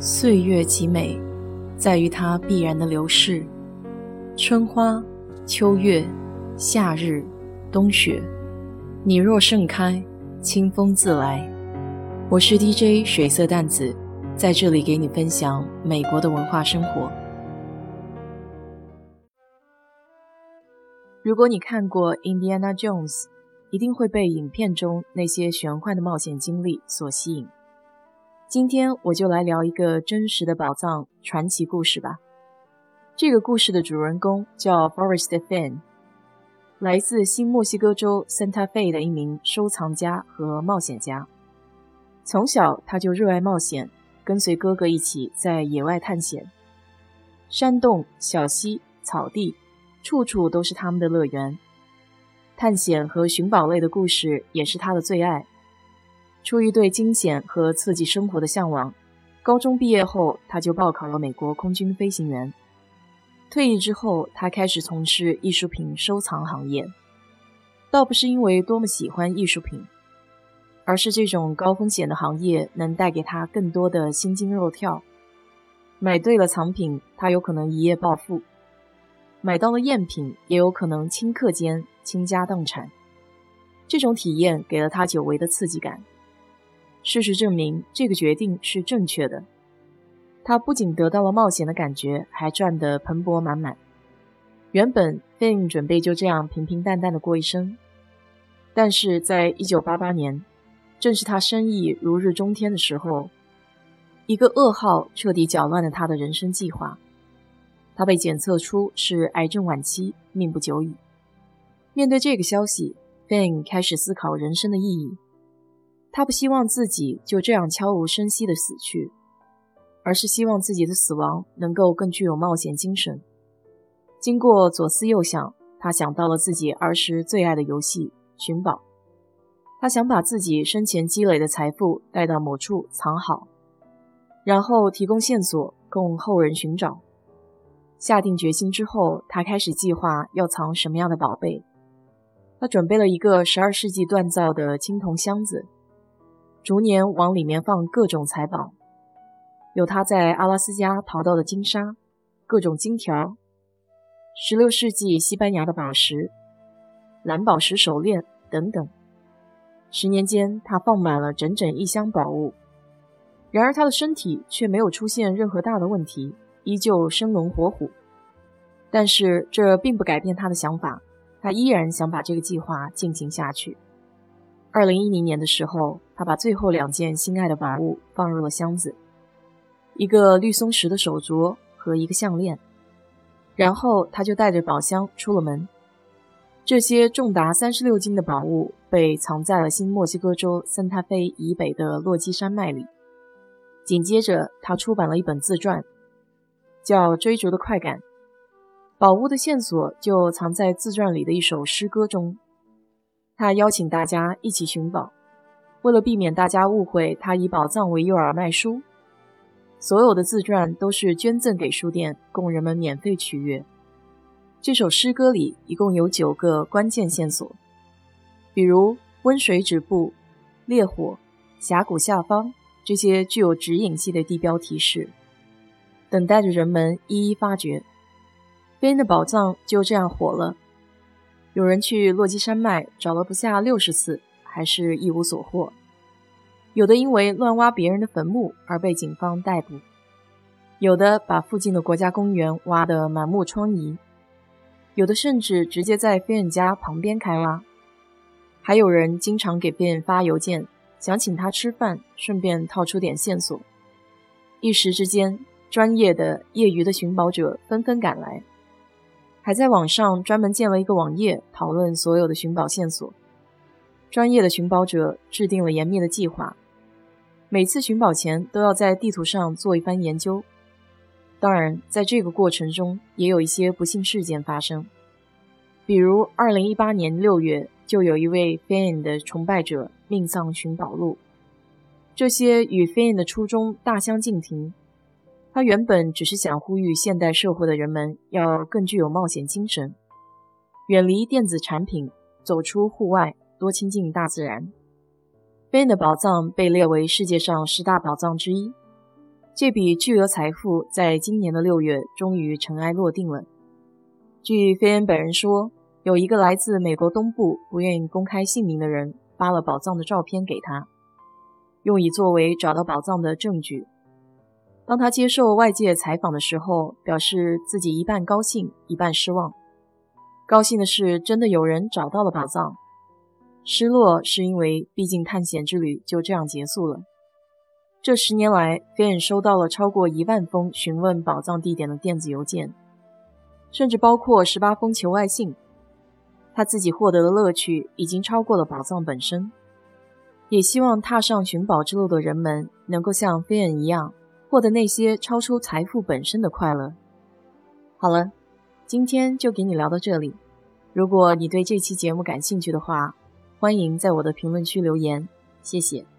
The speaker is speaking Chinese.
岁月极美，在于它必然的流逝。春花、秋月、夏日、冬雪，你若盛开，清风自来。我是 DJ 水色淡子，在这里给你分享美国的文化生活。如果你看过《Indiana Jones》，一定会被影片中那些玄幻的冒险经历所吸引。今天我就来聊一个真实的宝藏传奇故事吧。这个故事的主人公叫 Forrest Fenn，来自新墨西哥州 Santa Fe 的一名收藏家和冒险家。从小他就热爱冒险，跟随哥哥一起在野外探险。山洞、小溪、草地，处处都是他们的乐园。探险和寻宝类的故事也是他的最爱。出于对惊险和刺激生活的向往，高中毕业后他就报考了美国空军飞行员。退役之后，他开始从事艺术品收藏行业。倒不是因为多么喜欢艺术品，而是这种高风险的行业能带给他更多的心惊肉跳。买对了藏品，他有可能一夜暴富；买到了赝品，也有可能顷刻间倾家荡产。这种体验给了他久违的刺激感。事实证明，这个决定是正确的。他不仅得到了冒险的感觉，还赚得盆钵满满。原本 Finn 准备就这样平平淡淡的过一生，但是在1988年，正是他生意如日中天的时候，一个噩耗彻底搅乱了他的人生计划。他被检测出是癌症晚期，命不久矣。面对这个消息，Finn 开始思考人生的意义。他不希望自己就这样悄无声息地死去，而是希望自己的死亡能够更具有冒险精神。经过左思右想，他想到了自己儿时最爱的游戏——寻宝。他想把自己生前积累的财富带到某处藏好，然后提供线索供后人寻找。下定决心之后，他开始计划要藏什么样的宝贝。他准备了一个12世纪锻造的青铜箱子。逐年往里面放各种财宝，有他在阿拉斯加淘到的金沙、各种金条、十六世纪西班牙的宝石、蓝宝石手链等等。十年间，他放满了整整一箱宝物。然而，他的身体却没有出现任何大的问题，依旧生龙活虎。但是，这并不改变他的想法，他依然想把这个计划进行下去。二零一零年的时候，他把最后两件心爱的宝物放入了箱子，一个绿松石的手镯和一个项链。然后他就带着宝箱出了门。这些重达三十六斤的宝物被藏在了新墨西哥州森塔菲以北的落基山脉里。紧接着，他出版了一本自传，叫《追逐的快感》。宝物的线索就藏在自传里的一首诗歌中。他邀请大家一起寻宝，为了避免大家误会他以宝藏为诱饵卖书，所有的自传都是捐赠给书店，供人们免费取阅。这首诗歌里一共有九个关键线索，比如温水止步、烈火、峡谷下方这些具有指引性的地标提示，等待着人们一一发掘。贝恩的宝藏就这样火了。有人去落基山脉找了不下六十次，还是一无所获。有的因为乱挖别人的坟墓而被警方逮捕，有的把附近的国家公园挖得满目疮痍，有的甚至直接在菲恩家旁边开挖。还有人经常给菲恩发邮件，想请他吃饭，顺便套出点线索。一时之间，专业的、业余的寻宝者纷纷赶来。还在网上专门建了一个网页，讨论所有的寻宝线索。专业的寻宝者制定了严密的计划，每次寻宝前都要在地图上做一番研究。当然，在这个过程中也有一些不幸事件发生，比如2018年6月，就有一位 Fan 的崇拜者命丧寻宝路。这些与 Fan 的初衷大相径庭。他原本只是想呼吁现代社会的人们要更具有冒险精神，远离电子产品，走出户外，多亲近大自然。菲恩的宝藏被列为世界上十大宝藏之一。这笔巨额财富在今年的六月终于尘埃落定了。据菲恩本人说，有一个来自美国东部不愿意公开姓名的人发了宝藏的照片给他，用以作为找到宝藏的证据。当他接受外界采访的时候，表示自己一半高兴，一半失望。高兴的是，真的有人找到了宝藏；失落是因为，毕竟探险之旅就这样结束了。这十年来，菲恩收到了超过一万封询问宝藏地点的电子邮件，甚至包括十八封求爱信。他自己获得的乐趣已经超过了宝藏本身，也希望踏上寻宝之路的人们能够像菲恩一样，获得那些超出财富本身的快乐。好了，今天就给你聊到这里。如果你对这期节目感兴趣的话，欢迎在我的评论区留言，谢谢。